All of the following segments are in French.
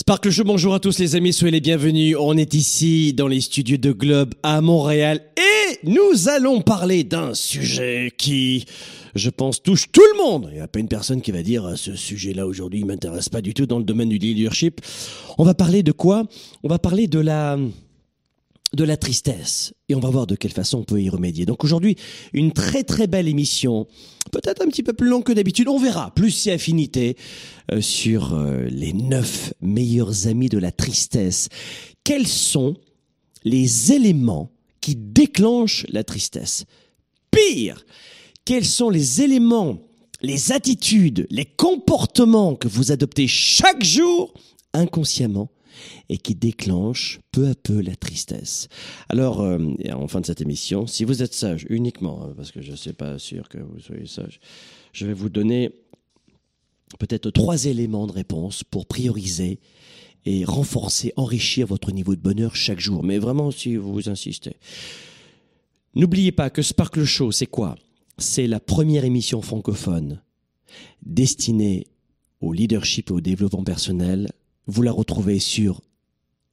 Sparkle Show, bonjour à tous les amis, soyez les bienvenus. On est ici dans les studios de Globe à Montréal et nous allons parler d'un sujet qui, je pense, touche tout le monde. Il n'y a pas une personne qui va dire ce sujet-là aujourd'hui ne m'intéresse pas du tout dans le domaine du leadership. On va parler de quoi? On va parler de la de la tristesse et on va voir de quelle façon on peut y remédier. Donc aujourd'hui, une très très belle émission, peut-être un petit peu plus longue que d'habitude, on verra, plus si affinité euh, sur euh, les neuf meilleurs amis de la tristesse. Quels sont les éléments qui déclenchent la tristesse? Pire, quels sont les éléments, les attitudes, les comportements que vous adoptez chaque jour inconsciemment et qui déclenche peu à peu la tristesse. Alors, euh, en fin de cette émission, si vous êtes sage uniquement, hein, parce que je ne suis pas sûr que vous soyez sage, je vais vous donner peut-être trois éléments de réponse pour prioriser et renforcer, enrichir votre niveau de bonheur chaque jour. Mais vraiment, si vous insistez. N'oubliez pas que Sparkle Show, c'est quoi? C'est la première émission francophone destinée au leadership et au développement personnel vous la retrouvez sur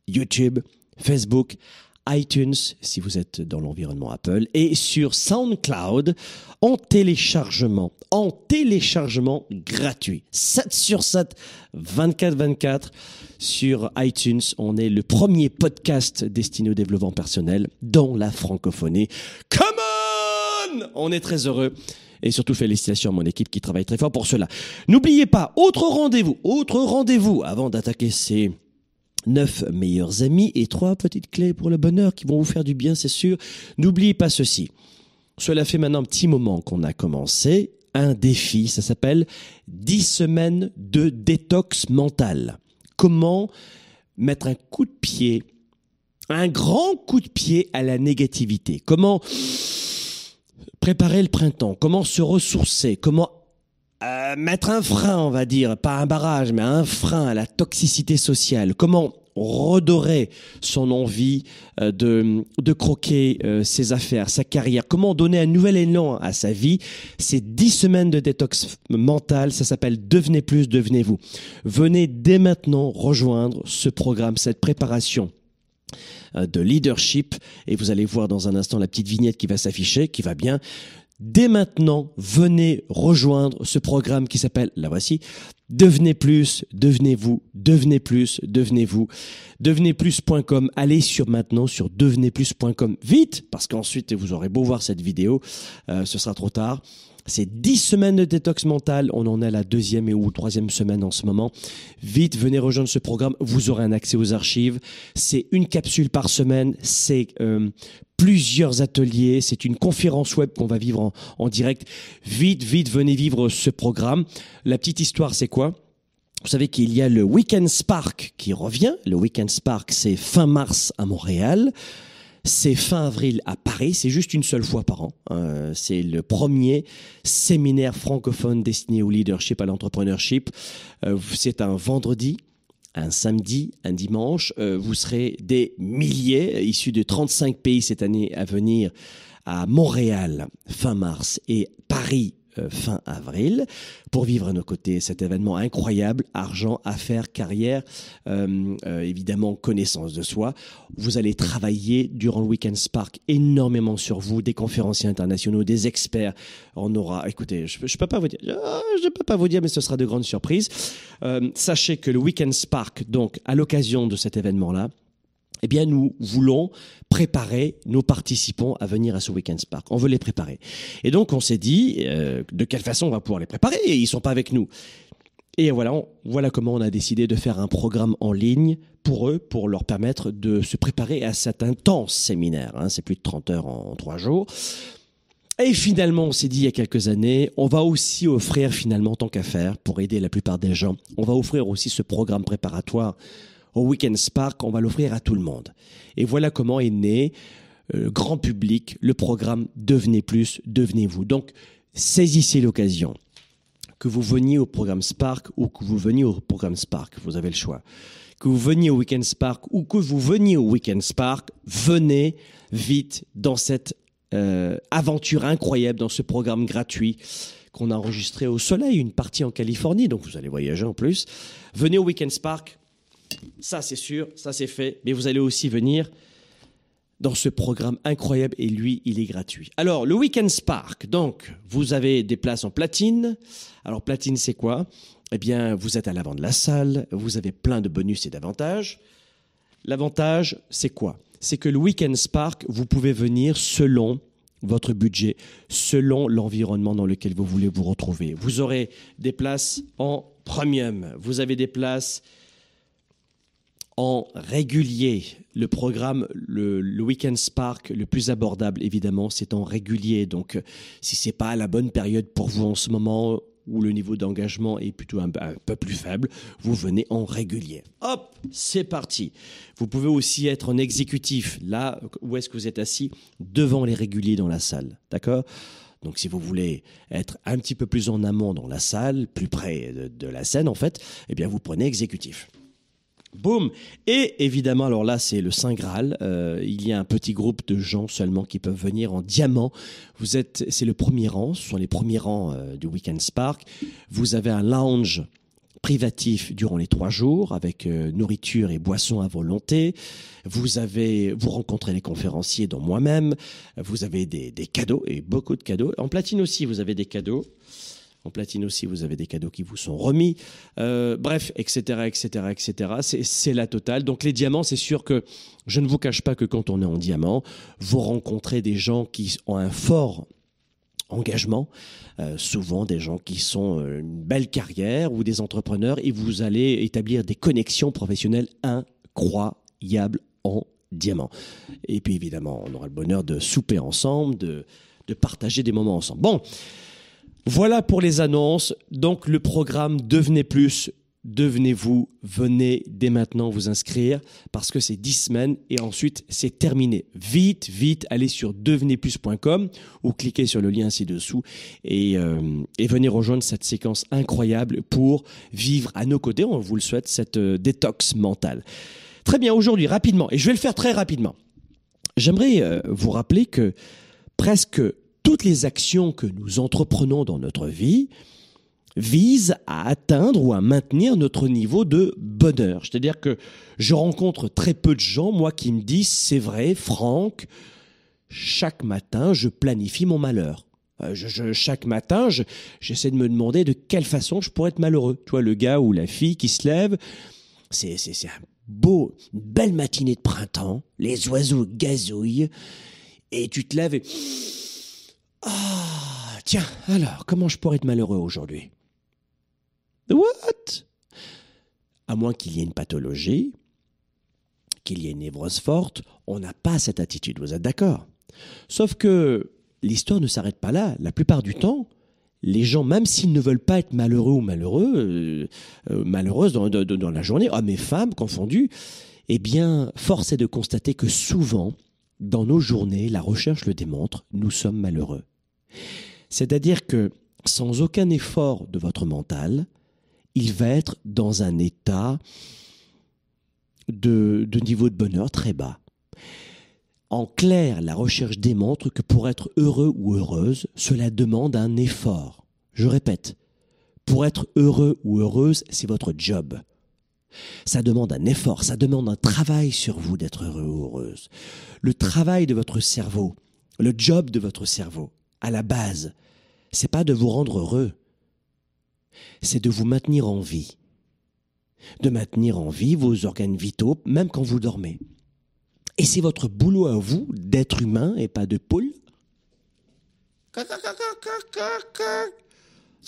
YouTube, Facebook, iTunes si vous êtes dans l'environnement Apple et sur SoundCloud en téléchargement, en téléchargement gratuit. 7 sur 7, 24-24 sur iTunes. On est le premier podcast destiné au développement personnel dans la francophonie. Come on! On est très heureux. Et surtout, félicitations à mon équipe qui travaille très fort pour cela. N'oubliez pas, autre rendez-vous, autre rendez-vous avant d'attaquer ces neuf meilleurs amis et trois petites clés pour le bonheur qui vont vous faire du bien, c'est sûr. N'oubliez pas ceci. Cela fait maintenant un petit moment qu'on a commencé un défi, ça s'appelle 10 semaines de détox mental. Comment mettre un coup de pied, un grand coup de pied à la négativité? Comment préparer le printemps, comment se ressourcer, comment euh, mettre un frein, on va dire, pas un barrage, mais un frein à la toxicité sociale, comment redorer son envie euh, de, de croquer euh, ses affaires, sa carrière, comment donner un nouvel élan à sa vie. C'est dix semaines de détox mental, ça s'appelle Devenez plus, devenez-vous. Venez dès maintenant rejoindre ce programme, cette préparation de leadership et vous allez voir dans un instant la petite vignette qui va s'afficher, qui va bien. Dès maintenant, venez rejoindre ce programme qui s'appelle, la voici, Devenez plus, devenez-vous, devenez plus, devenez-vous, devenezplus.com. Allez sur maintenant sur devenezplus.com vite, parce qu'ensuite vous aurez beau voir cette vidéo, euh, ce sera trop tard. C'est 10 semaines de détox mental. On en est à la deuxième et ou troisième semaine en ce moment. Vite, venez rejoindre ce programme. Vous aurez un accès aux archives. C'est une capsule par semaine. C'est euh, plusieurs ateliers. C'est une conférence web qu'on va vivre en, en direct. Vite, vite, venez vivre ce programme. La petite histoire, c'est quoi? Vous savez qu'il y a le Weekend Spark qui revient. Le Weekend Spark, c'est fin mars à Montréal. C'est fin avril à Paris, c'est juste une seule fois par an. Euh, c'est le premier séminaire francophone destiné au leadership, à l'entrepreneurship. Euh, c'est un vendredi, un samedi, un dimanche. Euh, vous serez des milliers, issus de 35 pays cette année à venir à Montréal fin mars et Paris fin avril pour vivre à nos côtés cet événement incroyable, argent, affaires, carrière, euh, euh, évidemment connaissance de soi. Vous allez travailler durant le Weekend Spark énormément sur vous, des conférenciers internationaux, des experts. On aura, écoutez, je, ne peux pas vous dire, je peux pas vous dire, mais ce sera de grandes surprises. sachez que le Weekend Spark, donc à l'occasion de cet événement-là, eh bien, nous voulons préparer nos participants à venir à ce Weekend Spark. On veut les préparer. Et donc, on s'est dit, euh, de quelle façon on va pouvoir les préparer ils sont pas avec nous. Et voilà, voilà comment on a décidé de faire un programme en ligne pour eux, pour leur permettre de se préparer à cet intense séminaire. Hein. C'est plus de 30 heures en, trois jours. Et finalement, on s'est dit il y a quelques années, on va aussi offrir finalement, tant qu'à faire, pour aider la plupart des gens, on va offrir aussi ce programme préparatoire au Weekend Spark, on va l'offrir à tout le monde. Et voilà comment est né, euh, grand public, le programme Devenez plus, devenez-vous. Donc, saisissez l'occasion. Que vous veniez au programme Spark ou que vous veniez au programme Spark, vous avez le choix. Que vous veniez au Weekend Spark ou que vous veniez au Weekend Spark, venez vite dans cette euh, aventure incroyable, dans ce programme gratuit qu'on a enregistré au soleil, une partie en Californie, donc vous allez voyager en plus. Venez au Weekend Spark, ça, c'est sûr, ça, c'est fait. Mais vous allez aussi venir dans ce programme incroyable et lui, il est gratuit. Alors, le Weekend Spark, donc, vous avez des places en platine. Alors, platine, c'est quoi? Eh bien, vous êtes à l'avant de la salle, vous avez plein de bonus et d'avantages. L'avantage, c'est quoi? C'est que le Weekend Spark, vous pouvez venir selon votre budget, selon l'environnement dans lequel vous voulez vous retrouver. Vous aurez des places en premium, vous avez des places en régulier. Le programme, le, le, Weekend Spark, le plus abordable, évidemment, c'est en régulier. Donc, euh, si c'est pas la bonne période pour vous en ce moment, où le niveau d'engagement est plutôt un, peu plus faible, vous venez en régulier. Hop, c'est parti. Vous pouvez aussi être en exécutif, là où est-ce que vous êtes assis, devant les réguliers dans la salle. D'accord? Donc si vous voulez être un petit peu plus en amont dans la salle, plus près de, de la scène en fait, eh bien vous prenez exécutif. Boum Et évidemment, alors là, c'est le Saint Graal. Euh, il y a un petit groupe de gens seulement qui peuvent venir en diamant. Vous êtes, c'est le premier rang, ce sont les premiers rangs euh, du Weekend Spark. Vous avez un lounge privatif durant les trois jours avec euh, nourriture et boissons à volonté. Vous avez, vous rencontrez les conférenciers dont moi-même. Vous avez des, des cadeaux et beaucoup de cadeaux. En platine aussi, vous avez des cadeaux. Platine aussi, vous avez des cadeaux qui vous sont remis. Euh, bref, etc., etc., etc. C'est la totale. Donc les diamants, c'est sûr que je ne vous cache pas que quand on est en diamant, vous rencontrez des gens qui ont un fort engagement, euh, souvent des gens qui sont euh, une belle carrière ou des entrepreneurs, et vous allez établir des connexions professionnelles incroyables en diamant. Et puis évidemment, on aura le bonheur de souper ensemble, de, de partager des moments ensemble. Bon, voilà pour les annonces. Donc le programme Devenez plus, devenez-vous, venez dès maintenant vous inscrire parce que c'est 10 semaines et ensuite c'est terminé. Vite, vite, allez sur devenezplus.com ou cliquez sur le lien ci-dessous et, euh, et venez rejoindre cette séquence incroyable pour vivre à nos côtés, on vous le souhaite, cette euh, détox mentale. Très bien, aujourd'hui, rapidement, et je vais le faire très rapidement, j'aimerais euh, vous rappeler que presque toutes les actions que nous entreprenons dans notre vie visent à atteindre ou à maintenir notre niveau de bonheur. C'est-à-dire que je rencontre très peu de gens, moi, qui me disent, c'est vrai, Franck, chaque matin, je planifie mon malheur. Euh, chaque matin, j'essaie de me demander de quelle façon je pourrais être malheureux. Toi, le gars ou la fille qui se lève, c'est, beau, une belle matinée de printemps, les oiseaux gazouillent, et tu te lèves et ah, tiens, alors, comment je pourrais être malheureux aujourd'hui? What? À moins qu'il y ait une pathologie, qu'il y ait une névrose forte, on n'a pas cette attitude, vous êtes d'accord? Sauf que l'histoire ne s'arrête pas là. La plupart du temps, les gens, même s'ils ne veulent pas être malheureux ou malheureux, euh, euh, malheureuses dans, dans, la journée, hommes et femmes confondus, eh bien, force est de constater que souvent, dans nos journées, la recherche le démontre, nous sommes malheureux. C'est-à-dire que sans aucun effort de votre mental, il va être dans un état de, niveau de bonheur très bas. En clair, la recherche démontre que pour être heureux ou heureuse, cela demande un effort. Je répète, pour être heureux ou heureuse, c'est votre job. Ça demande un effort, ça demande un travail sur vous d'être heureux ou heureuse. Le travail de votre cerveau, le job de votre cerveau, à la base, c'est pas de vous rendre heureux, c'est de vous maintenir en vie. De maintenir en vie vos organes vitaux, même quand vous dormez. Et c'est votre boulot à vous d'être humain et pas de poule. Parce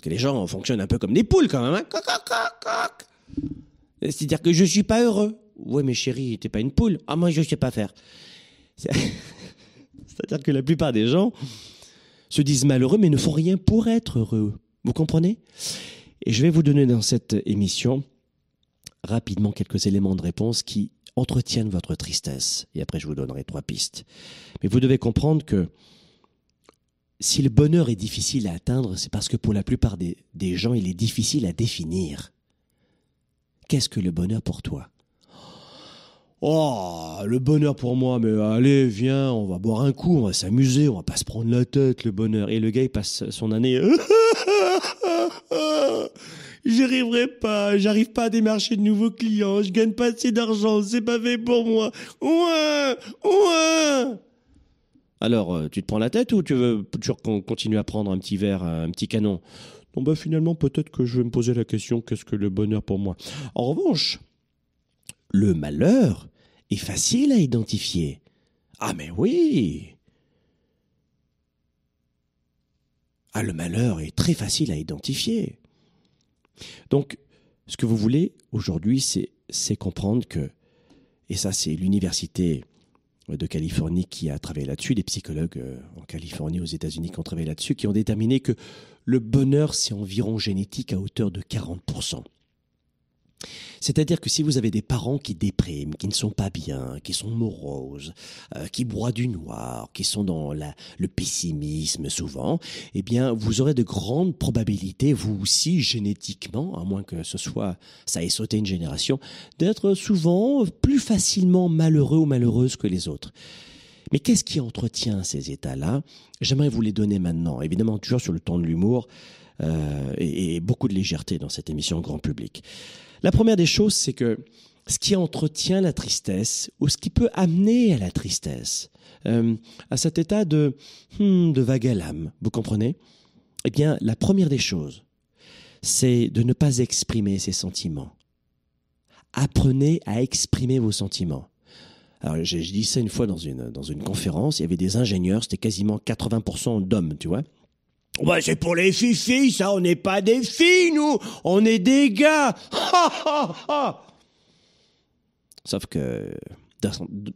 que les gens fonctionnent un peu comme des poules quand même. Hein C'est-à-dire que je suis pas heureux. Ouais, mais chérie, t'es pas une poule. Ah, moi, je sais pas faire. C'est-à-dire que la plupart des gens se disent malheureux, mais ne font rien pour être heureux. Vous comprenez? Et je vais vous donner dans cette émission rapidement quelques éléments de réponse qui entretiennent votre tristesse. Et après, je vous donnerai trois pistes. Mais vous devez comprendre que si le bonheur est difficile à atteindre, c'est parce que pour la plupart des, gens, il est difficile à définir. Qu'est-ce que le bonheur pour toi? Oh, le bonheur pour moi, mais allez, viens, on va boire un coup, on va s'amuser, on va pas se prendre la tête, le bonheur. Et le gars, passe son année. J'y arriverai pas, j'arrive pas à démarcher de nouveaux clients, je gagne pas assez d'argent, c'est pas fait pour moi. Ouin, ouin. Alors, euh, tu te prends la tête ou tu veux toujours qu'on continue à prendre un petit verre, un petit canon? Non, bah finalement, peut-être que je vais me poser la question, qu'est-ce que le bonheur pour moi? En revanche, le malheur est facile à identifier. Ah mais oui Ah le malheur est très facile à identifier. Donc, ce que vous voulez aujourd'hui, c'est comprendre que, et ça c'est l'université de Californie qui a travaillé là-dessus, des psychologues euh, en Californie, aux États-Unis qui ont travaillé là-dessus, qui ont déterminé que le bonheur, c'est environ génétique à hauteur de 40%. C'est-à-dire que si vous avez des parents qui dépriment, qui ne sont pas bien, qui sont moroses, euh, qui broient du noir, qui sont dans la, le pessimisme souvent, eh bien, vous aurez de grandes probabilités, vous aussi, génétiquement, à moins que ce soit, ça ait sauté une génération, d'être souvent plus facilement malheureux ou malheureuse que les autres. Mais qu'est-ce qui entretient ces états-là? J'aimerais vous les donner maintenant, évidemment toujours sur le ton de l'humour euh, et, et beaucoup de légèreté dans cette émission grand public. La première des choses, c'est que ce qui entretient la tristesse, ou ce qui peut amener à la tristesse, euh, à cet état de, hmm, de vague à l'âme, vous comprenez? Eh bien, la première des choses, c'est de ne pas exprimer ses sentiments. Apprenez à exprimer vos sentiments. Alors, j'ai dit ça une fois dans une, dans une conférence, il y avait des ingénieurs, c'était quasiment 80% d'hommes, tu vois? Ouais, c'est pour les filles, ça, on n'est pas des filles, nous, on est des gars. Sauf que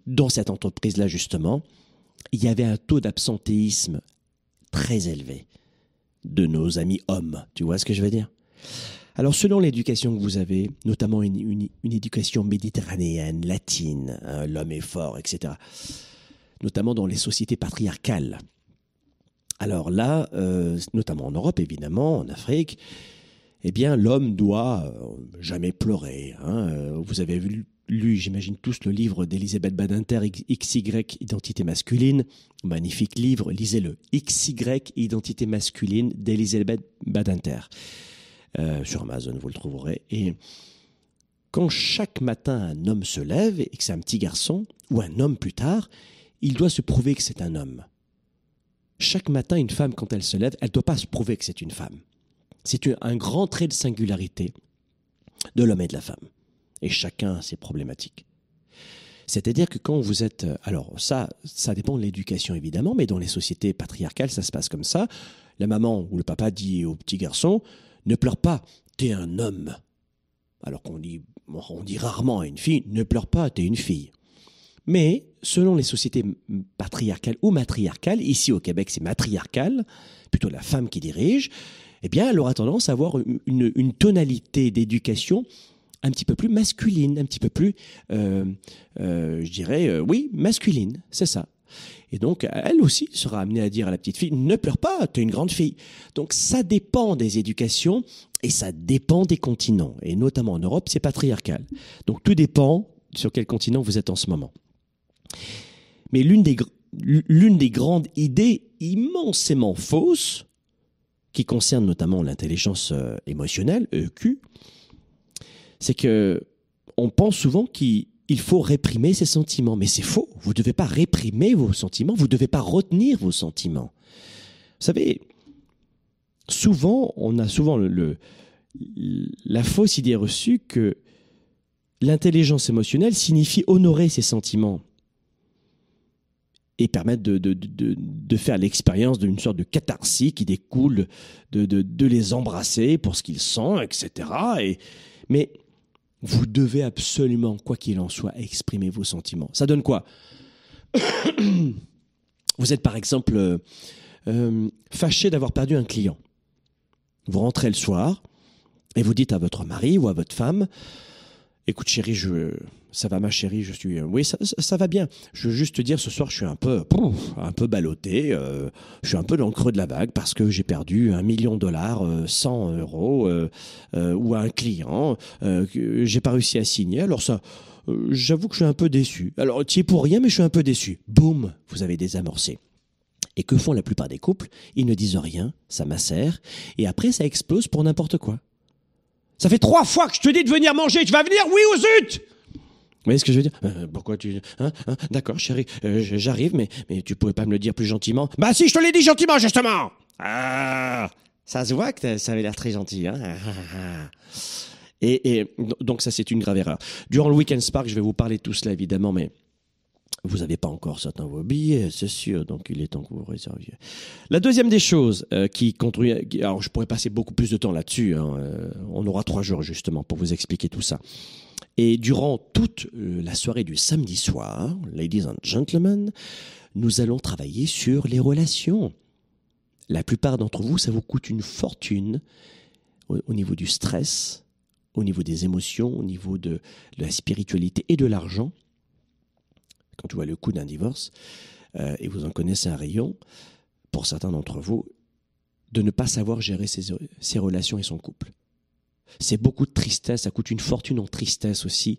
dans, cette entreprise-là, justement, il y avait un taux d'absentéisme très élevé de nos amis hommes. Tu vois ce que je veux dire? Alors, selon l'éducation que vous avez, notamment une, éducation méditerranéenne, latine, hein, l'homme est fort, etc., notamment dans les sociétés patriarcales, alors là, euh, notamment en Europe évidemment, en Afrique, eh bien l'homme doit euh, jamais pleurer. Hein. Euh, vous avez lu, lu j'imagine tous, le livre d'Elisabeth Badinter, XY, Identité masculine. Magnifique livre, lisez-le. XY, Identité masculine d'Elisabeth Badinter. sur Amazon, vous le trouverez. Et quand chaque matin un homme se lève et que c'est un petit garçon, ou un homme plus tard, il doit se prouver que c'est un homme. Chaque matin, une femme, quand elle se lève, elle ne doit pas se prouver que c'est une femme. C'est un grand trait de singularité de l'homme et de la femme. Et chacun a ses problématiques. C'est-à-dire que quand vous êtes... Alors ça, ça dépend de l'éducation évidemment, mais dans les sociétés patriarcales, ça se passe comme ça. La maman ou le papa dit au petit garçon, ne pleure pas, t'es un homme. Alors qu'on dit, on dit rarement à une fille, ne pleure pas, t'es une fille. Mais selon les sociétés patriarcales ou matriarcales, ici au Québec c'est matriarcal, plutôt la femme qui dirige, eh bien elle aura tendance à avoir une, tonalité d'éducation un petit peu plus masculine, un petit peu plus, euh, euh, je dirais, euh, oui, masculine, c'est ça. Et donc, elle aussi sera amenée à dire à la petite fille, ne pleure pas, tu es une grande fille. Donc, ça dépend des éducations et ça dépend des continents. Et notamment en Europe, c'est patriarcal. Donc, tout dépend sur quel continent vous êtes en ce moment. Mais l'une des, grandes idées immensément fausses, qui concerne notamment l'intelligence euh, émotionnelle, EQ, c'est que on pense souvent qu'il faut réprimer ses sentiments. Mais c'est faux. Vous ne devez pas réprimer vos sentiments. Vous ne devez pas retenir vos sentiments. Vous savez, souvent, on a souvent la fausse idée reçue que l'intelligence émotionnelle signifie honorer ses sentiments. Et permettre de, de, de, de faire l'expérience d'une sorte de catharsis qui découle de, les embrasser pour ce qu'ils sont, etc. Et, mais vous devez absolument, quoi qu'il en soit, exprimer vos sentiments. Ça donne quoi? Vous êtes par exemple euh, euh, fâché d'avoir perdu un client. Vous rentrez le soir et vous dites à votre mari ou à votre femme, écoute chérie, je, ça va ma chérie, je suis, oui ça, ça, va bien. Je veux juste te dire ce soir je suis un peu, pouf, un peu ballotté, euh, je suis un peu dans le creux de la vague parce que j'ai perdu un million de dollars, euh, 100 euros euh, euh, ou à un client euh, que j'ai pas réussi à signer. Alors ça, euh, j'avoue que je suis un peu déçu. Alors tu es pour rien mais je suis un peu déçu. Boum, vous avez désamorcé. Et que font la plupart des couples? Ils ne disent rien, ça macère, et après ça explose pour n'importe quoi. Ça fait trois fois que je te dis de venir manger, tu vas venir, oui ou zut! Vous voyez ce que je veux dire? Euh, Pourquoi tu... Hein, hein, D'accord, chérie, euh, j'arrive, mais, mais tu pouvais pas me le dire plus gentiment. Bah si, je te l'ai dit gentiment, justement. Ah Ça se voit que ça avait l'air très gentil, hein. Et, et donc ça, c'est une grave erreur. Durant le Weekend Spark, je vais vous parler de tout cela, évidemment, mais vous n'avez pas encore dans vos billets, c'est sûr, donc il est temps que vous réserviez. La deuxième des choses euh, qui contribue, alors je pourrais passer beaucoup plus de temps là-dessus, hein, euh, on aura trois jours justement pour vous expliquer tout ça. Et durant toute euh, la soirée du samedi soir, ladies and gentlemen, nous allons travailler sur les relations. La plupart d'entre vous, ça vous coûte une fortune au, au niveau du stress, au niveau des émotions, au niveau de la spiritualité et de l'argent quand tu vois le coût d'un divorce, euh, et vous en connaissez un rayon, pour certains d'entre vous, de ne pas savoir gérer ses, relations et son couple. C'est beaucoup de tristesse, ça coûte une fortune en tristesse aussi,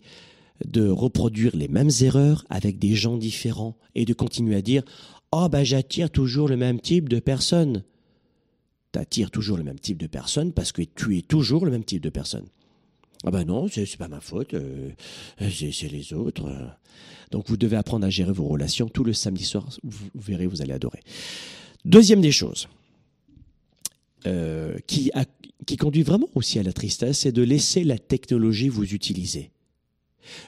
de reproduire les mêmes erreurs avec des gens différents et de continuer à dire Oh, bah, j'attire toujours le même type de personne. T'attires toujours le même type de personne parce que tu es toujours le même type de personne. Ah ben non, c'est pas ma faute, euh, c'est c'est les autres. euh. Donc vous devez apprendre à gérer vos relations tout le samedi soir. Vous, verrez, vous allez adorer. Deuxième des choses euh, qui, a- qui conduit vraiment aussi à la tristesse, c'est de laisser la technologie vous utiliser.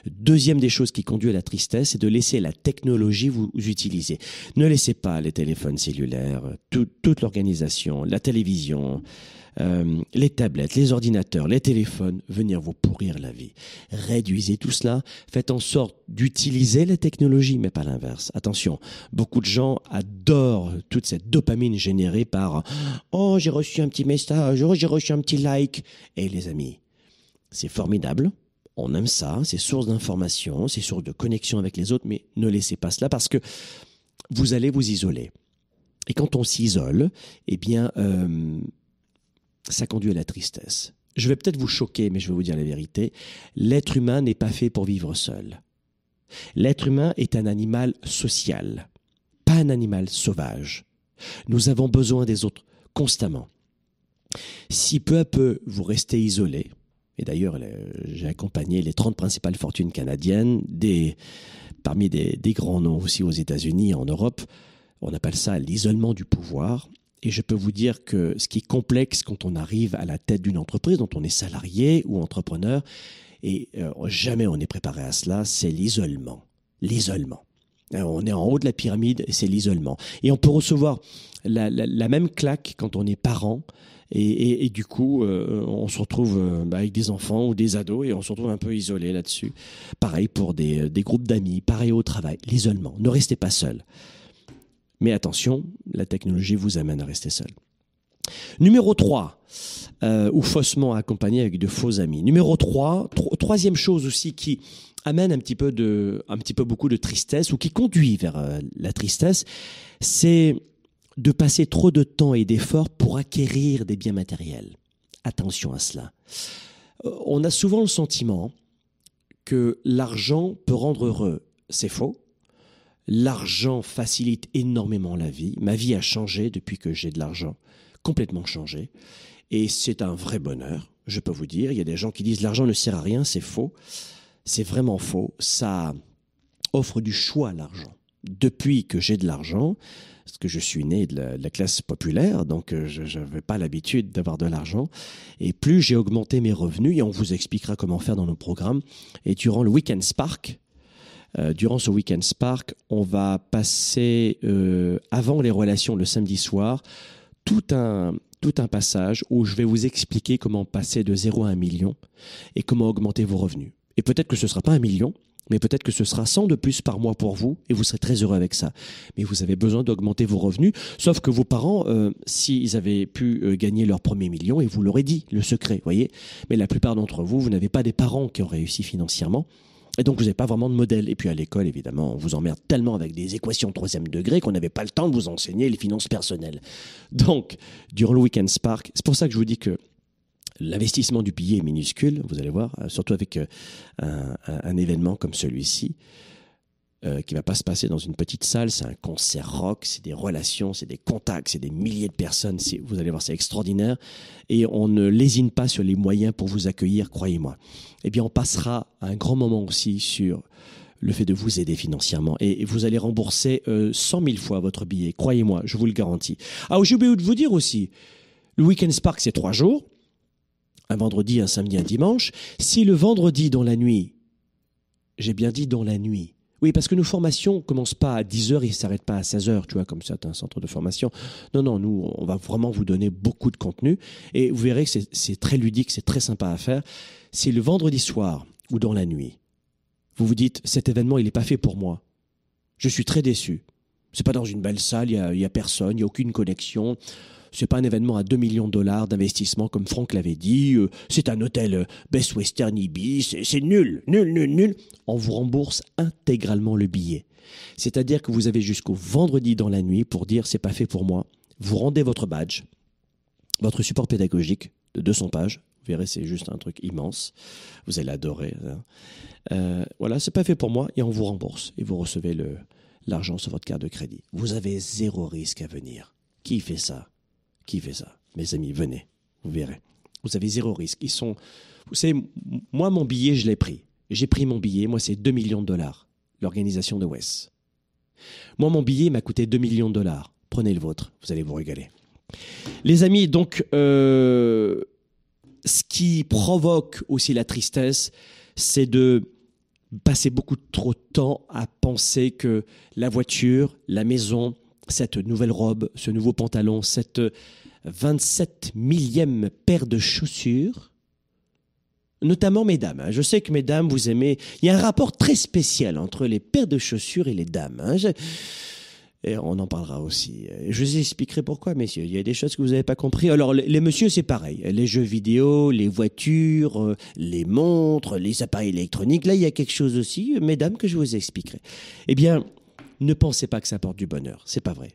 Deuxième des choses qui conduit à la tristesse, c'est de laisser la technologie vous utiliser. Ne laissez pas les téléphones cellulaires, tout- toute l'organisation, la télévision, euh, les tablettes, les ordinateurs, les téléphones venir vous pourrir la vie. Réduisez tout cela, faites en sorte d'utiliser la technologie, mais pas l'inverse. Attention, beaucoup de gens adorent toute cette dopamine générée par « Oh, j'ai reçu un petit message, oh, j'ai reçu un petit like ». Et les amis, c'est formidable, on aime ça, c'est source d'information, c'est source de connexion avec les autres, mais ne laissez pas cela parce que vous allez vous isoler. Et quand on s'isole, eh bien, euh, ça conduit à la tristesse. Je vais peut-être vous choquer, mais je vais vous dire la vérité. L'être humain n'est pas fait pour vivre seul. L'être humain est un animal social, pas un animal sauvage. Nous avons besoin des autres constamment. Si peu à peu vous restez isolé, et d'ailleurs le- j'ai accompagné les 30 principales fortunes canadiennes, parmi des grands noms aussi aux États-Unis et en Europe, on appelle ça l'isolement du pouvoir. Et je peux vous dire que ce qui est complexe quand on arrive à la tête d'une entreprise dont on est salarié ou entrepreneur, et euh, jamais on n'est préparé à cela, c'est l'isolement. L'isolement. On est en haut de la pyramide et c'est l'isolement. Et on peut recevoir la, même claque quand on est parent. Et du coup, euh, on se retrouve euh, bah, avec des enfants ou des ados et on se retrouve un peu isolé là-dessus. Pareil pour des, des groupes d'amis, pareil au travail, l'isolement. Ne restez pas seul. Mais attention, la technologie vous amène à rester seul. Numéro 3, euh, ou faussement accompagné avec de faux amis. Numéro 3, troisième chose aussi qui amène un petit peu de, un petit peu beaucoup de tristesse ou qui conduit vers euh, la tristesse, c'est de passer trop de temps et d'efforts pour acquérir des biens matériels. Attention à cela. Euh, On a souvent le sentiment que l'argent peut rendre heureux. C'est faux. L'argent facilite énormément la vie. Ma vie a changé depuis que j'ai de l'argent, complètement changé. Et c'est un vrai bonheur, je peux vous dire. Il y a des gens qui disent l'argent ne sert à rien, c'est faux. C'est vraiment faux. Ça offre du choix à l'argent. Depuis que j'ai de l'argent, parce que je suis né de la, de la classe populaire, donc euh, je n'avais pas l'habitude d'avoir de l'argent. Et plus j'ai augmenté mes revenus, et on vous expliquera comment faire dans nos programmes. Et durant le Weekend Spark, Euh, durant ce Weekend Spark, on va passer, euh, avant les relations le samedi soir, tout un, tout un passage où je vais vous expliquer comment passer de 0 à 1 million et comment augmenter vos revenus. Et peut-être que ce ne sera pas un million, mais peut-être que ce sera 100 de plus par mois pour vous et vous serez très heureux avec ça. Mais vous avez besoin d'augmenter vos revenus, sauf que vos parents, euh, s'ils avaient pu euh, gagner leur premier million, et vous l'aurez dit, le secret, voyez. Mais la plupart d'entre vous, vous n'avez pas des parents qui ont réussi financièrement. Et donc, vous n'avez pas vraiment de modèle. Et puis, à l'école, évidemment, on vous emmerde tellement avec des équations troisième degré qu'on n'avait pas le temps de vous enseigner les finances personnelles. Donc, durant le Weekend Spark, c'est pour ça que je vous dis que l'investissement du billet est minuscule, vous allez voir, euh, surtout avec euh, un, événement comme celui-ci. Euh, qui va pas se passer dans une petite salle, c'est un concert rock, c'est des relations, c'est des contacts, c'est des milliers de personnes, vous allez voir, c'est extraordinaire, et on ne lésine pas sur les moyens pour vous accueillir, croyez-moi. Eh bien, on passera un grand moment aussi sur le fait de vous aider financièrement, et vous allez rembourser euh, 100 000 fois votre billet, croyez-moi, je vous le garantis. Ah, j'ai oublié de vous dire aussi, le Weekend Spark, c'est trois jours, un vendredi, un samedi, un dimanche. Si le vendredi dans la nuit, j'ai bien dit dans la nuit, oui, parce que nos formations commencent pas à 10 heures et s'arrêtent pas à 16 heures, tu vois, comme certains centres de formation. Non, non, nous, on va vraiment vous donner beaucoup de contenu et vous verrez que c'est très ludique, c'est très sympa à faire. Si le vendredi soir ou dans la nuit, vous vous dites, cet événement, il n'est pas fait pour moi. Je suis très déçu. C'est pas dans une belle salle, il y a, y a personne, il y a aucune connexion c'est pas un événement à 2 millions de dollars d'investissement comme Franck l'avait dit, euh, c'est un hôtel euh, Best Western Ibis, c'est nul, nul, nul, nul. On vous rembourse intégralement le billet. C'est-à-dire que vous avez jusqu'au vendredi dans la nuit pour dire c'est pas fait pour moi. Vous rendez votre badge, votre support pédagogique de 200 pages. Vous verrez, c'est juste un truc immense. Vous allez adorer. Hein. Euh, voilà, c'est pas fait pour moi et on vous rembourse et vous recevez l'argent sur votre carte de crédit. Vous avez zéro risque à venir. Qui fait ça? Qui fait ça? Mes amis, venez, vous verrez. Vous avez zéro risque. Ils sont. Vous savez, moi, mon billet, je l'ai pris. J'ai pris mon billet. Moi, c'est 2 millions de dollars. L'organisation de Wes. Moi, mon billet m'a coûté 2 millions de dollars. Prenez le vôtre. Vous allez vous régaler. Les amis, donc, euh, ce qui provoque aussi la tristesse, c'est de passer beaucoup trop de temps à penser que la voiture, la maison, cette nouvelle robe, ce nouveau pantalon, cette 27 millième paire de chaussures, notamment mesdames. Hein. Je sais que mesdames, vous aimez... Il y a un rapport très spécial entre les paires de chaussures et les dames. Hein. Et on en parlera aussi. Je vous expliquerai pourquoi, messieurs. Il y a des choses que vous n'avez pas compris. Alors, les messieurs, c'est pareil. Les jeux vidéo, les voitures, euh, les montres, les appareils électroniques. Là, il y a quelque chose aussi, mesdames, que je vous expliquerai. Eh bien, ne pensez pas que ça apporte du bonheur. C'est pas vrai.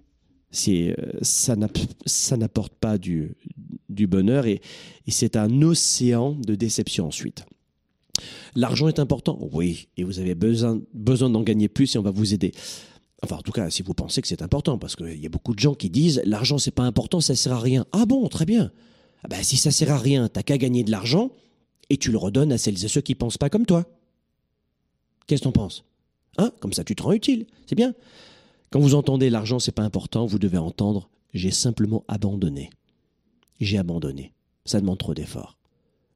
C'est, euh, ça n'apporte pas du, bonheur et, c'est un océan de déception ensuite. L'argent est important, oui, et vous avez besoin, besoin d'en gagner plus et on va vous aider. Enfin, en tout cas, si vous pensez que c'est important, parce qu'il y a beaucoup de gens qui disent l'argent c'est pas important, ça sert à rien. Ah bon, très bien. Ah ben, si ça sert à rien, t'as qu'à gagner de l'argent et tu le redonnes à celles et ceux qui pensent pas comme toi. Qu'est-ce que t'en penses? Hein Comme ça, tu te rends utile. C'est bien. Quand vous entendez l'argent, c'est pas important, vous devez entendre j'ai simplement abandonné. J'ai abandonné. Ça demande trop d'efforts.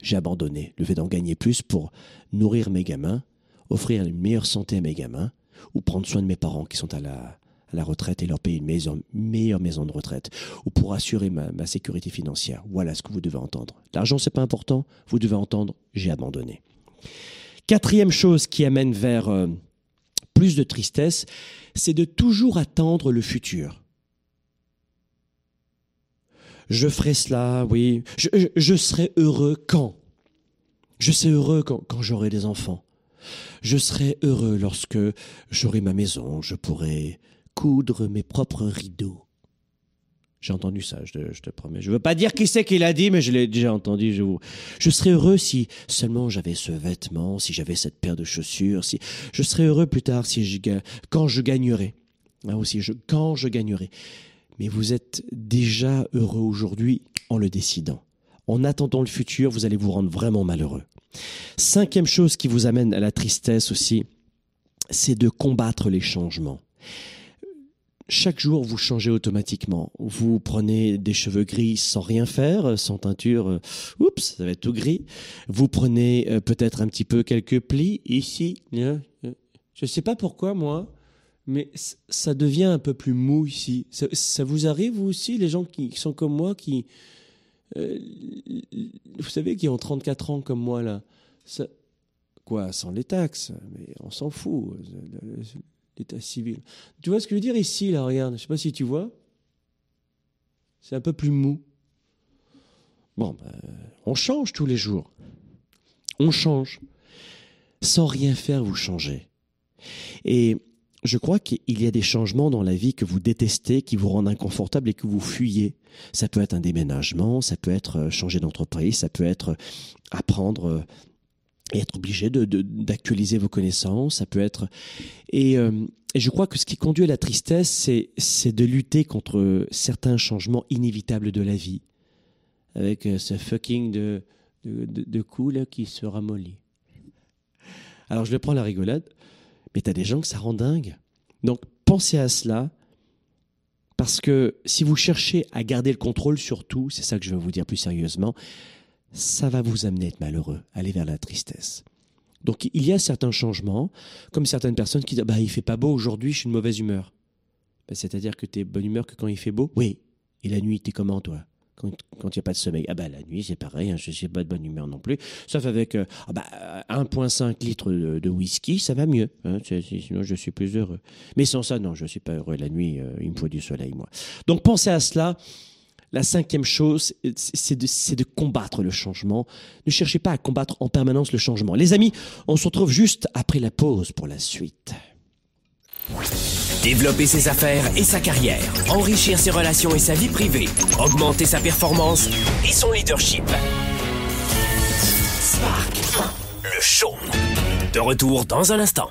J'ai abandonné le fait d'en gagner plus pour nourrir mes gamins, offrir une meilleure santé à mes gamins, ou prendre soin de mes parents qui sont à la, retraite et leur payer une meilleure maison de retraite, ou pour assurer ma, ma sécurité financière. Voilà ce que vous devez entendre. L'argent, c'est pas important, vous devez entendre j'ai abandonné. Quatrième chose qui amène vers euh, plus de tristesse, c'est de toujours attendre le futur. Je ferai cela, oui. Je, serai heureux quand? Je serai heureux quand, quand j'aurai des enfants. Je serai heureux lorsque j'aurai ma maison, je pourrai coudre mes propres rideaux. J'ai entendu ça, je te, promets. Je veux pas dire qui c'est qui l'a dit, mais je l'ai déjà entendu. Je, je serais heureux si seulement j'avais ce vêtement, si j'avais cette paire de chaussures, si je serais heureux plus tard si je, quand je gagnerai. Aussi, je, quand je gagnerai. Mais vous êtes déjà heureux aujourd'hui en le décidant. En attendant le futur, vous allez vous rendre vraiment malheureux. Cinquième chose qui vous amène à la tristesse aussi, c'est de combattre les changements chaque jour, vous changez automatiquement. Vous prenez des cheveux gris sans rien faire, sans teinture. Euh, oups, ça va être tout gris. Vous prenez euh, peut-être un petit peu quelques plis ici. Je sais pas pourquoi, moi, mais ça devient un peu plus mou ici. Ça, vous arrive, aussi, les gens qui, sont comme moi, qui. euh, vous savez, qui ont 34 ans comme moi, là. Quoi, sans les taxes, mais on s'en fout. Civil. Tu vois ce que je veux dire ici, là, regarde. Je sais pas si tu vois. C'est un peu plus mou. Bon, ben, on change tous les jours. On change. Sans rien faire, vous changez. Et je crois qu'il y a des changements dans la vie que vous détestez, qui vous rendent inconfortable et que vous fuyez. Ça peut être un déménagement, ça peut être euh, changer d'entreprise, ça peut être euh, apprendre euh, et être obligé d'actualiser vos connaissances, ça peut être... Et, euh, et je crois que ce qui conduit à la tristesse, c'est de lutter contre certains changements inévitables de la vie. Avec euh, ce fucking de, de, de, de cou là qui se ramollit. Alors je prends à la rigolade, mais t'as des gens que ça rend dingue. Donc pensez à cela, parce que si vous cherchez à garder le contrôle sur tout, c'est ça que je veux vous dire plus sérieusement, ça va vous amener à être malheureux, aller vers la tristesse. Donc il y a certains changements, comme certaines personnes qui disent bah il fait pas beau aujourd'hui, je suis de mauvaise humeur. Bah, C'est-à-dire que tu es bonne humeur que quand il fait beau? Oui. Et la nuit, t'es comment toi? Quand il n'y a pas de sommeil? Ah bah la nuit, c'est pareil, hein, je suis pas de bonne humeur non plus. Sauf avec euh, ah bah, euh, 1,5 litres de, de whisky, ça va mieux. hein, sinon, je suis plus heureux. Mais sans ça, non, je suis pas heureux. La nuit, euh, il me faut du soleil, moi. Donc pensez à cela. La cinquième chose, c'est de, combattre le changement. Ne cherchez pas à combattre en permanence le changement. Les amis, on se retrouve juste après la pause pour la suite. Développer ses affaires et sa carrière, enrichir ses relations et sa vie privée, augmenter sa performance et son leadership. Spark, le show. De retour dans un instant.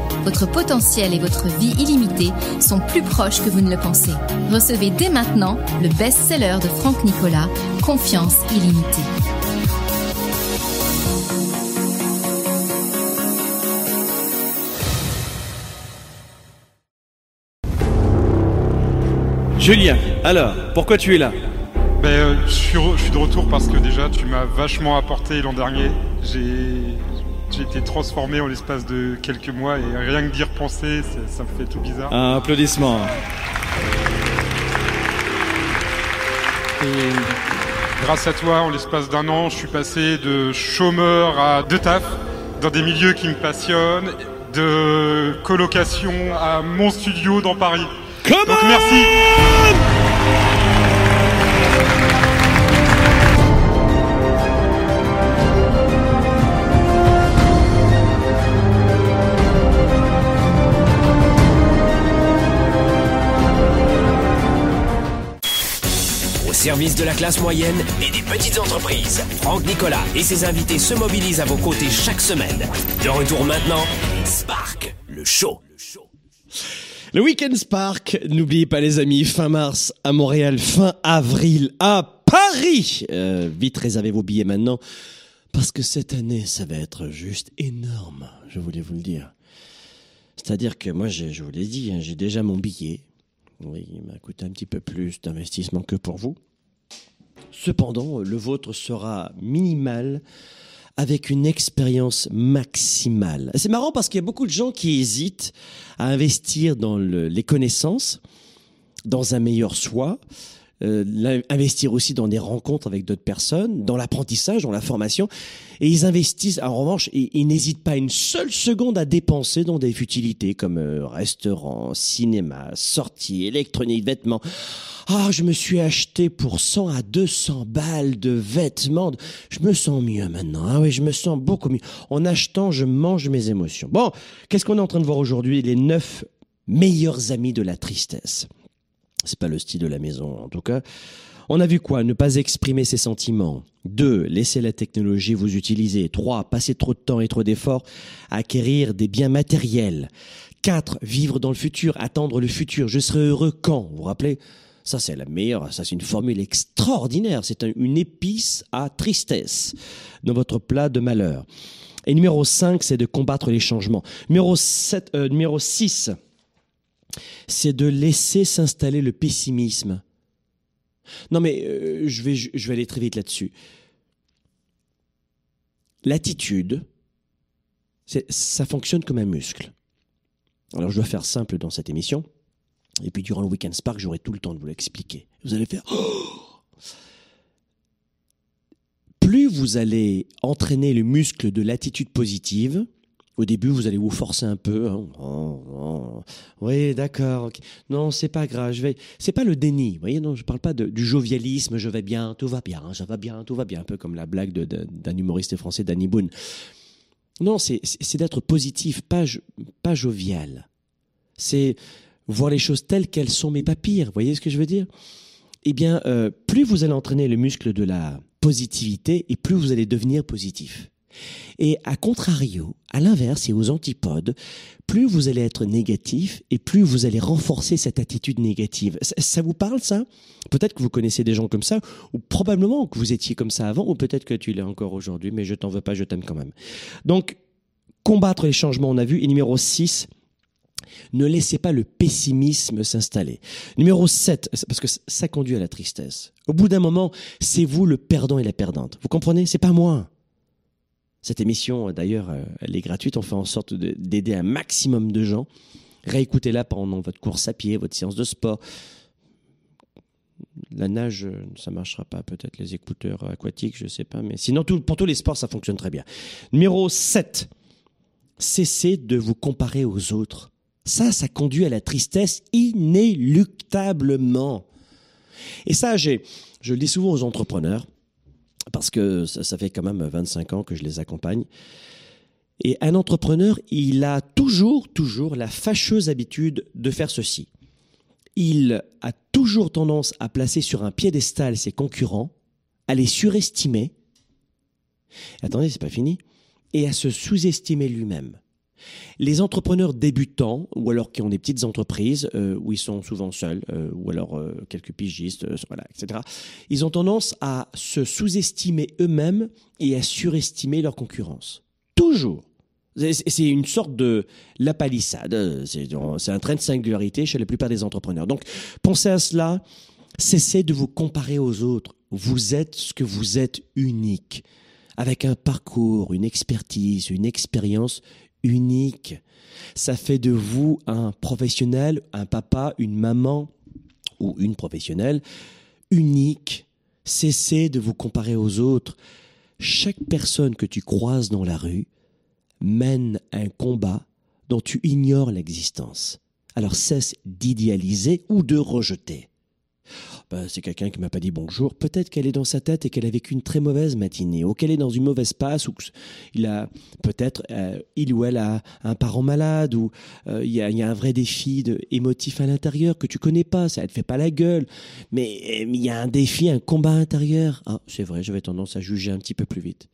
Votre potentiel et votre vie illimitée sont plus proches que vous ne le pensez. Recevez dès maintenant le best-seller de Franck Nicolas, Confiance illimitée. Julien, alors, pourquoi tu es là? Ben, euh, je, suis re- je suis de retour parce que déjà tu m'as vachement apporté l'an dernier. J'ai j'ai été transformé en l'espace de quelques mois et rien que d'y repenser, ça, ça me fait tout bizarre. Un applaudissement. Et grâce à toi, en l'espace d'un an, je suis passé de chômeur à deux taf dans des milieux qui me passionnent, de colocation à mon studio dans Paris. Come Donc merci. Service de la classe moyenne et des petites entreprises, Franck Nicolas et ses invités se mobilisent à vos côtés chaque semaine. De retour maintenant, Spark, le show. Le Weekend Spark, n'oubliez pas les amis, fin mars à Montréal, fin avril à Paris. Euh, vite réservez vos billets maintenant, parce que cette année, ça va être juste énorme, je voulais vous le dire. C'est-à-dire que moi, je, vous l'ai dit, hein, j'ai déjà mon billet. Oui, il m'a coûté un petit peu plus d'investissement que pour vous. Cependant, le vôtre sera minimal avec une expérience maximale. C'est marrant parce qu'il y a beaucoup de gens qui hésitent à investir dans le- les connaissances, dans un meilleur soi, euh, investir aussi dans des rencontres avec d'autres personnes, dans l'apprentissage, dans la formation. Et ils investissent, en revanche, ils, ils n'hésitent pas une seule seconde à dépenser dans des futilités comme euh, restaurants, cinéma, sorties, électronique, vêtements. Ah, je me suis acheté pour 100 à 200 balles de vêtements. Je me sens mieux maintenant. Ah oui, je me sens beaucoup mieux. En achetant, je mange mes émotions. Bon, qu'est-ce qu'on est en train de voir aujourd'hui? Les neuf meilleurs amis de la tristesse. C'est pas le style de la maison, en tout cas. On a vu quoi? Ne pas exprimer ses sentiments. Deux, Laisser la technologie vous utiliser. Trois, Passer trop de temps et trop d'efforts à acquérir des biens matériels. Quatre, Vivre dans le futur, attendre le futur. Je serai heureux quand? Vous vous rappelez? Ça, c'est la meilleure. Ça, c'est une formule extraordinaire. C'est un- une épice à tristesse dans votre plat de malheur. Et numéro 5, c'est de combattre les changements. Numéro, 7, euh, numéro 6, c'est de laisser s'installer le pessimisme. Non mais euh, je, vais, je vais aller très vite là-dessus. L'attitude, ça fonctionne comme un muscle. Alors je dois faire simple dans cette émission, et puis durant le Weekend Spark, j'aurai tout le temps de vous l'expliquer. Vous allez faire... Plus vous allez entraîner le muscle de l'attitude positive, au début, vous allez vous forcer un peu. hein. Oh, oh. Oui, d'accord. ok. Non, c'est pas grave. Je vais. C'est pas le déni. Vous voyez, non, je parle pas du jovialisme. Je vais bien, tout va bien, ça va bien, tout va bien. Un peu comme la blague d'un humoriste français, Danny Boone. Non, c'est d'être positif, pas pas jovial. C'est voir les choses telles qu'elles sont, mais pas pire. Vous voyez ce que je veux dire? Eh bien, euh, plus vous allez entraîner le muscle de la positivité, et plus vous allez devenir positif. Et à contrario, à l'inverse et aux antipodes, plus vous allez être négatif et plus vous allez renforcer cette attitude négative. Ça, ça vous parle ça? Peut-être que vous connaissez des gens comme ça, ou probablement que vous étiez comme ça avant, ou peut-être que tu l'es encore aujourd'hui, mais je t'en veux pas, je t'aime quand même. Donc, combattre les changements, on a vu. Et numéro 6, ne laissez pas le pessimisme s'installer. Numéro 7, parce que ça conduit à la tristesse. Au bout d'un moment, c'est vous le perdant et la perdante. Vous comprenez? C'est pas moi. Cette émission, d'ailleurs, euh, elle est gratuite. On fait en sorte de- d'aider un maximum de gens. Réécoutez-la pendant votre course à pied, votre séance de sport. La nage, euh, ça marchera pas. Peut-être les écouteurs aquatiques, je sais pas. Mais sinon, pour tous les sports, ça fonctionne très bien. Numéro 7. Cessez de vous comparer aux autres. Ça, ça conduit à la tristesse inéluctablement. Et ça, je le dis souvent aux entrepreneurs, parce que ça, fait quand même 25 ans que je les accompagne. Et un entrepreneur, il a toujours, toujours la fâcheuse habitude de faire ceci. Il a toujours tendance à placer sur un piédestal ses concurrents, à les surestimer. Attendez, c'est pas fini. Et à se sous-estimer lui-même. Les entrepreneurs débutants, ou alors qui ont des petites entreprises, euh, où ils sont souvent seuls, euh, ou alors euh, quelques pigistes, voilà, etc., ils ont tendance à se sous-estimer eux-mêmes et à surestimer leur concurrence. Toujours. C'est une sorte de la palissade. C'est un train de singularité chez la plupart des entrepreneurs. Donc, pensez à cela. Cessez de vous comparer aux autres. Vous êtes ce que vous êtes unique, avec un parcours, une expertise, une expérience unique. Ça fait de vous un professionnel, un papa, une maman ou une professionnelle unique. Cessez de vous comparer aux autres. Chaque personne que tu croises dans la rue mène un combat dont tu ignores l'existence. Alors cesse d'idéaliser ou de rejeter. Ben, c'est quelqu'un qui m'a pas dit bonjour. Peut-être qu'elle est dans sa tête et qu'elle a vécu une très mauvaise matinée, ou qu'elle est dans une mauvaise passe, ou il a peut-être euh, il ou elle a un parent malade, ou euh, il y, a, un vrai défi de, émotif à l'intérieur que tu connais pas. Ça, te fait pas la gueule, mais mais il y a un défi, un combat intérieur. Ah, c'est vrai, j'avais tendance à juger un petit peu plus vite,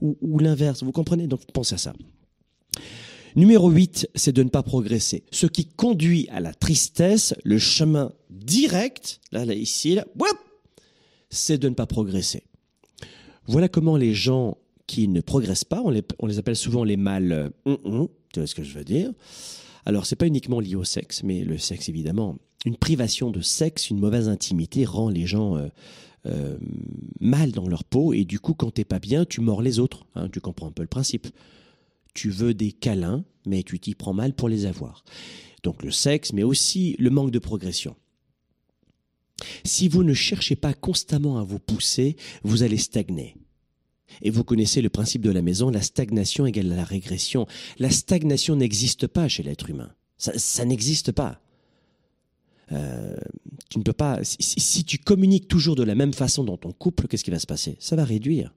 ou, ou l'inverse. Vous comprenez? Donc pensez à ça. Numéro 8, c'est de ne pas progresser. Ce qui conduit à la tristesse, le chemin direct, là, là ici, là, c'est de ne pas progresser. Voilà comment les gens qui ne progressent pas, on les, on les appelle souvent les mâles, euh, hum, hum, tu vois ce que je veux dire, Alors, c'est pas uniquement lié au sexe, mais le sexe, évidemment. Une privation de sexe, une mauvaise intimité rend les gens euh, euh, mal dans leur peau, et du coup, quand t'es pas bien, tu mords les autres. Hein, tu comprends un peu le principe. Tu veux des câlins, mais tu t'y prends mal pour les avoir. Donc le sexe, mais aussi le manque de progression. Si vous ne cherchez pas constamment à vous pousser, vous allez stagner. Et vous connaissez le principe de la maison, la stagnation égale la régression. La stagnation n'existe pas chez l'être humain. Ça, n'existe pas. Euh, tu ne peux pas. Si, si, tu communiques toujours de la même façon dans ton couple, qu'est-ce qui va se passer? Ça va réduire,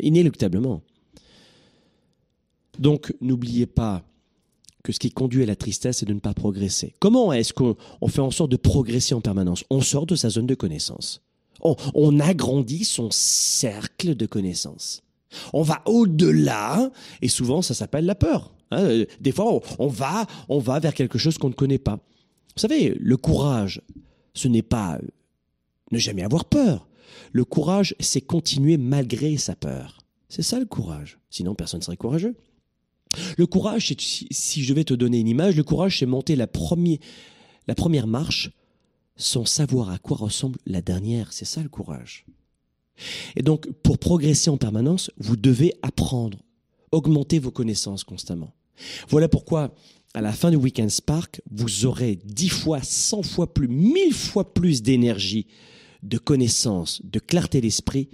inéluctablement. Donc, n'oubliez pas que ce qui conduit à la tristesse, c'est de ne pas progresser. Comment est-ce qu'on fait en sorte de progresser en permanence? On sort de sa zone de connaissance. On, agrandit son cercle de connaissances. On va au-delà, et souvent ça s'appelle la peur. Hein. Des fois, on, va, on va vers quelque chose qu'on ne connaît pas. Vous savez, le courage, ce n'est pas ne jamais avoir peur. Le courage, c'est continuer malgré sa peur. C'est ça le courage. Sinon, personne ne serait courageux. Le courage, si je vais te donner une image, le courage, c'est monter la, première marche sans savoir à quoi ressemble la dernière. C'est ça le courage. Et donc, pour progresser en permanence, vous devez apprendre, augmenter vos connaissances constamment. Voilà pourquoi, à la fin du Weekend Spark, vous aurez dix fois, cent fois plus, mille fois plus d'énergie, de connaissances, de clarté d'esprit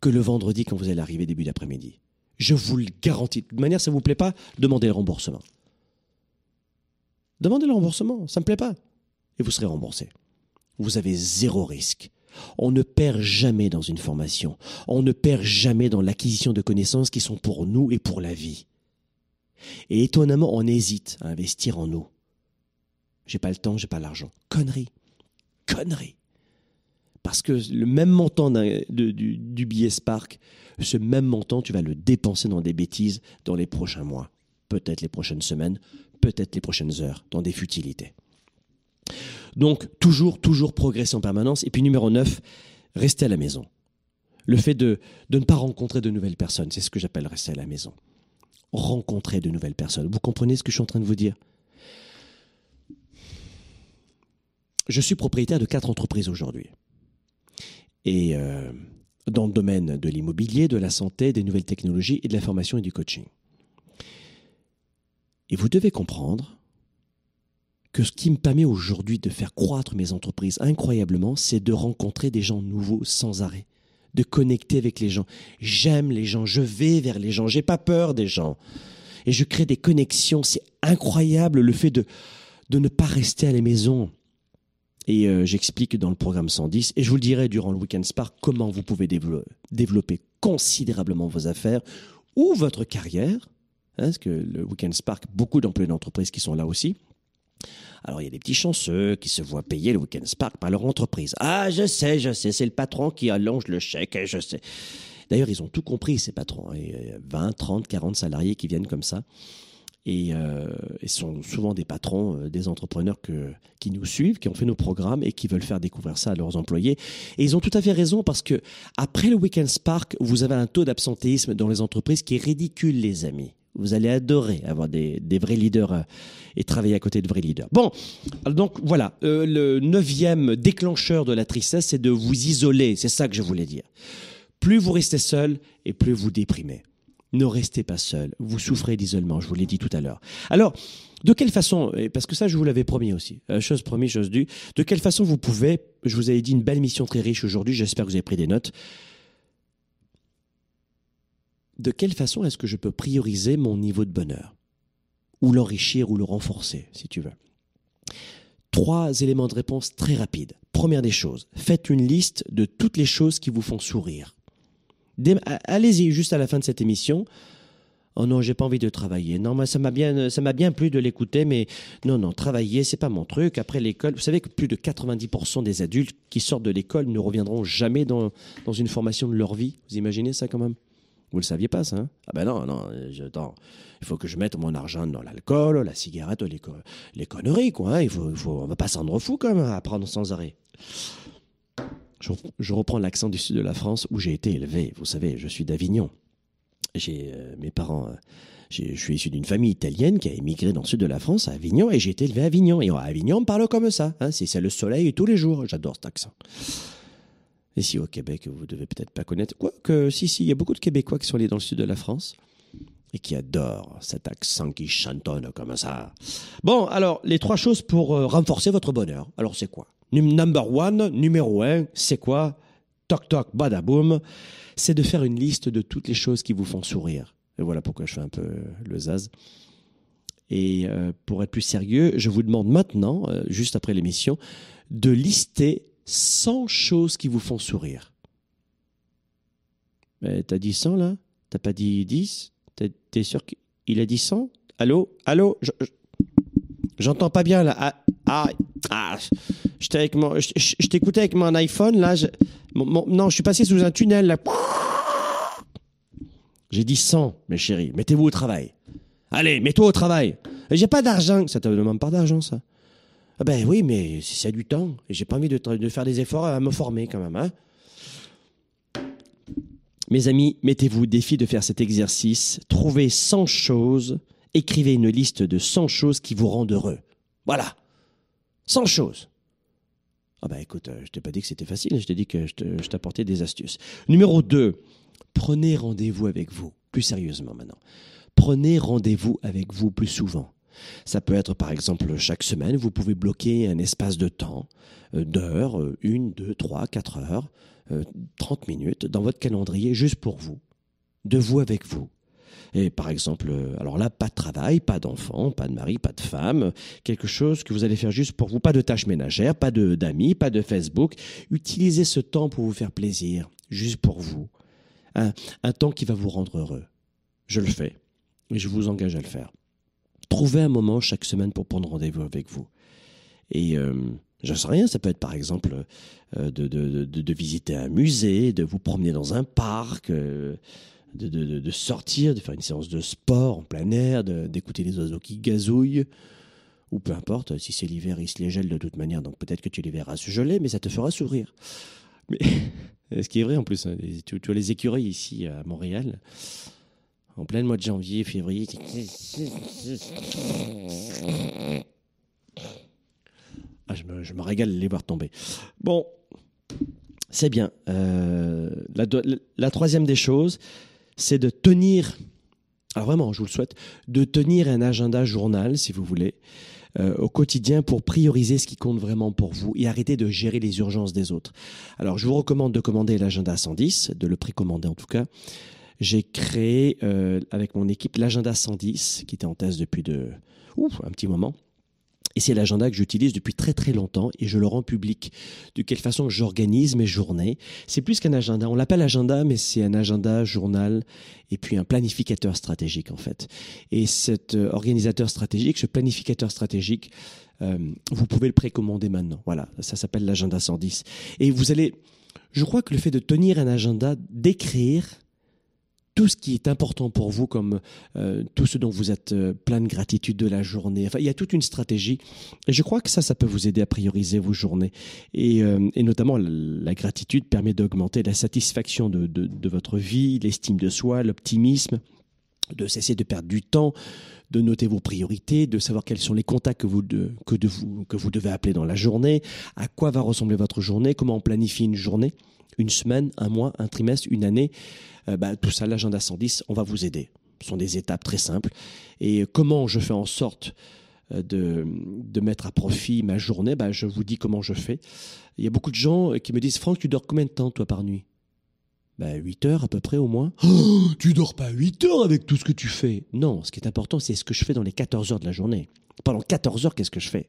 que le vendredi quand vous allez arriver début d'après-midi. Je vous le garantis. De toute manière, ça ne vous plaît pas, demandez le remboursement. Demandez le remboursement, ça ne me plaît pas. Et vous serez remboursé. Vous avez zéro risque. On ne perd jamais dans une formation. On ne perd jamais dans l'acquisition de connaissances qui sont pour nous et pour la vie. Et étonnamment, on hésite à investir en nous. J'ai pas le temps, j'ai pas l'argent. Connerie. Connerie. Parce que le même montant du, du billet Spark, ce même montant, tu vas le dépenser dans des bêtises dans les prochains mois, peut-être les prochaines semaines, peut-être les prochaines heures, dans des futilités. Donc, toujours, toujours progresser en permanence. Et puis, numéro 9, rester à la maison. Le fait de, de ne pas rencontrer de nouvelles personnes, c'est ce que j'appelle rester à la maison. Rencontrer de nouvelles personnes. Vous comprenez ce que je suis en train de vous dire? Je suis propriétaire de quatre entreprises aujourd'hui. Et euh, dans le domaine de l'immobilier, de la santé, des nouvelles technologies et de la formation et du coaching. Et vous devez comprendre que ce qui me permet aujourd'hui de faire croître mes entreprises incroyablement, c'est de rencontrer des gens nouveaux sans arrêt, de connecter avec les gens. J'aime les gens, je vais vers les gens, j'ai pas peur des gens. Et je crée des connexions, c'est incroyable le fait de, de ne pas rester à la maison et euh, j'explique dans le programme 110, et je vous le dirai durant le Weekend Spark, comment vous pouvez développer considérablement vos affaires ou votre carrière. Hein, parce que le Weekend Spark, beaucoup d'employés d'entreprise qui sont là aussi. Alors il y a des petits chanceux qui se voient payer le Weekend Spark par leur entreprise. Ah, je sais, je sais, c'est le patron qui allonge le chèque, je sais. D'ailleurs, ils ont tout compris, ces patrons. A 20, 30, 40 salariés qui viennent comme ça et, euh, sont souvent des patrons, euh, des entrepreneurs que, qui nous suivent, qui ont fait nos programmes et qui veulent faire découvrir ça à leurs employés. Et ils ont tout à fait raison parce que après le Weekend Spark, vous avez un taux d'absentéisme dans les entreprises qui est ridicule, les amis. Vous allez adorer avoir des, des vrais leaders euh, et travailler à côté de vrais leaders. Bon, donc voilà, euh, le neuvième déclencheur de la tristesse, c'est de vous isoler. C'est ça que je voulais dire. Plus vous restez seul et plus vous déprimez. Ne restez pas seul. Vous souffrez d'isolement, je vous l'ai dit tout à l'heure. Alors, de quelle façon, parce que ça je vous l'avais promis aussi, euh, chose promis, chose due, de quelle façon vous pouvez, je vous avais dit une belle mission très riche aujourd'hui, j'espère que vous avez pris des notes. De quelle façon est-ce que je peux prioriser mon niveau de bonheur? Ou l'enrichir ou le renforcer, si tu veux. Trois éléments de réponse très rapides. Première des choses, faites une liste de toutes les choses qui vous font sourire. Allez-y juste à la fin de cette émission. Oh non, j'ai pas envie de travailler. Non, moi ça m'a bien, bien plu de l'écouter, mais non, non, travailler, c'est pas mon truc. Après l'école, vous savez que plus de 90% des adultes qui sortent de l'école ne reviendront jamais dans, dans une formation de leur vie. Vous imaginez ça quand même? Vous le saviez pas ça hein? Ah ben non, non, je, il faut que je mette mon argent dans l'alcool, la cigarette, les, les conneries quoi. Hein. Il faut, il faut, on va pas s'en fou quand même à apprendre sans arrêt. Je, reprends l'accent du sud de la France où j'ai été élevé. Vous savez, je suis d'Avignon. j'ai euh, mes parents. euh, je suis issu d'une famille italienne qui a émigré dans le sud de la France, à Avignon, et j'ai été élevé à Avignon. Et à Avignon, on parle comme ça. Hein, c'est le soleil tous les jours. J'adore cet accent. Ici au Québec, vous devez peut-être pas connaître. Quoique, si, si, il y a beaucoup de Québécois qui sont allés dans le sud de la France et qui adorent cet accent qui chantonne comme ça. Bon, alors, les trois choses pour euh, renforcer votre bonheur. Alors, c'est quoi? Number one, numéro un, c'est quoi? Toc toc, badaboum. C'est de faire une liste de toutes les choses qui vous font sourire. Et voilà pourquoi je fais un peu le zaz. Et euh, pour être plus sérieux, je vous demande maintenant, euh, juste après l'émission, de lister 100 choses qui vous font sourire. Mais T'as dit 100 là? T'as pas dit 10 T'es- sûr qu'il a dit 100 Allô? Allô? Je- je- J'entends pas bien là. Ah, ah, ah. J'étais avec mon, je, t'écoutais avec mon iPhone là. non, je suis passé sous un tunnel là. J'ai dit 100, mes chéris. Mettez-vous au travail. Allez, mets-toi au travail. J'ai pas d'argent. Ça te demande pas d'argent, ça ah Ben oui, mais c'est du temps. J'ai pas envie de faire des efforts à me former quand même. Hein mes amis, mettez-vous au défi de faire cet exercice. Trouvez 100 choses. Écrivez une liste de 100 choses qui vous rendent heureux. Voilà. 100 choses. Ah bah écoute, euh, je t'ai pas dit que c'était facile, je t'ai dit que je t'apportais des astuces. Numéro 2, prenez rendez-vous avec vous, plus sérieusement maintenant. Prenez rendez-vous avec vous plus souvent. Ça peut être par exemple chaque semaine, vous pouvez bloquer un espace de temps, euh, d'heures, euh, une, deux, trois, quatre heures, 30 minutes dans votre calendrier juste pour vous, de vous avec vous. Et par exemple, euh, alors là, pas de travail, pas d'enfant, pas de mari, pas de femme, quelque chose que vous allez faire juste pour vous, pas de tâches ménagères, pas de d'amis, pas de Facebook. Utilisez ce temps pour vous faire plaisir, juste pour vous. Un, un temps qui va vous rendre heureux. Je le fais, et je vous engage à le faire. Trouvez un moment chaque semaine pour prendre rendez-vous avec vous. Et euh, je sais rien, ça peut être par exemple euh, de, de, de, visiter un musée, de vous promener dans un parc, de, sortir, de faire une séance de sport en plein air, d'écouter les oiseaux qui gazouillent, ou peu importe, si c'est l'hiver, ils se les gèlent de toute manière, donc peut-être que tu les verras se geler, mais ça te fera sourire. Mais ce qui est vrai en plus, hein, tu, vois les écureuils ici à Montréal, en plein mois de janvier, février. Ah, je, me, je me régale de les voir tomber. Bon, c'est bien. Euh, la troisième des choses, c'est de tenir, alors vraiment, je vous le souhaite, de tenir un agenda journal, si vous voulez, euh, au quotidien pour prioriser ce qui compte vraiment pour vous et arrêter de gérer les urgences des autres. Alors, je vous recommande de commander l'agenda 110, de le précommander en tout cas. J'ai créé euh, avec mon équipe l'agenda 110, qui était en test depuis de, un petit moment. Et c'est l'agenda que j'utilise depuis très très longtemps et je le rends public. De quelle façon j'organise mes journées. C'est plus qu'un agenda. On l'appelle agenda, mais c'est un agenda, journal et puis un planificateur stratégique en fait. Et cet euh, organisateur stratégique, ce planificateur stratégique, euh, vous pouvez le précommander maintenant. Voilà, ça s'appelle l'agenda 110. Et vous allez, je crois que le fait de tenir un agenda, d'écrire tout ce qui est important pour vous, comme euh, tout ce dont vous êtes euh, plein de gratitude de la journée. Enfin, il y a toute une stratégie. Et je crois que ça, ça peut vous aider à prioriser vos journées. Et, euh, et notamment, la, gratitude permet d'augmenter la satisfaction de, de, de votre vie, l'estime de soi, l'optimisme, de cesser de perdre du temps, de noter vos priorités, de savoir quels sont les contacts que vous, que, vous, que vous devez appeler dans la journée, à quoi va ressembler votre journée, comment on planifie une journée, une semaine, un mois, un trimestre, une année. Euh, bah, tout ça, l'agenda 110, on va vous aider. Ce sont des étapes très simples. Et comment je fais en sorte euh, de, de mettre à profit ma journée? Bah, Je vous dis comment je fais. Il y a beaucoup de gens qui me disent Franck, tu dors combien de temps, toi, par nuit? Bah, 8 heures à peu près au moins. Oh, tu dors pas 8 heures avec tout ce que tu fais. Non, ce qui est important, c'est ce que je fais dans les 14 heures de la journée. Pendant 14 heures, qu'est-ce que je fais?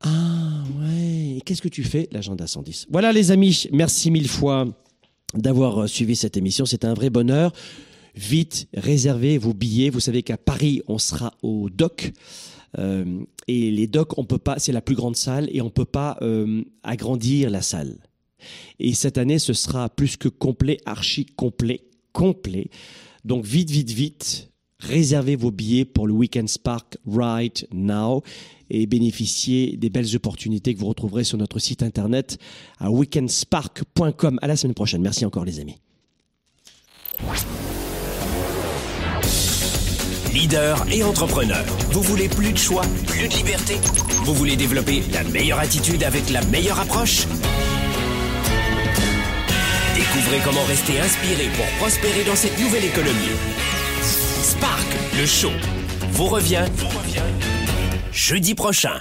Ah ouais, qu'est-ce que tu fais? L'agenda 110. Voilà les amis, merci mille fois d'avoir euh, suivi cette émission. C'est un vrai bonheur. Vite, réservez vos billets. Vous savez qu'à Paris, on sera au doc. Euh, et les docs, on peut pas, c'est la plus grande salle et on peut pas euh, agrandir la salle. Et cette année, ce sera plus que complet, archi complet, complet. Donc vite, vite, vite, réservez vos billets pour le Weekend Spark right now et bénéficiez des belles opportunités que vous retrouverez sur notre site internet à weekendspark.com. À la semaine prochaine. Merci encore les amis. leader et entrepreneur. Vous voulez plus de choix, plus de liberté? Vous voulez développer la meilleure attitude avec la meilleure approche? Découvrez comment rester inspiré pour prospérer dans cette nouvelle économie. Spark, le show, vous revient, vous revient jeudi prochain.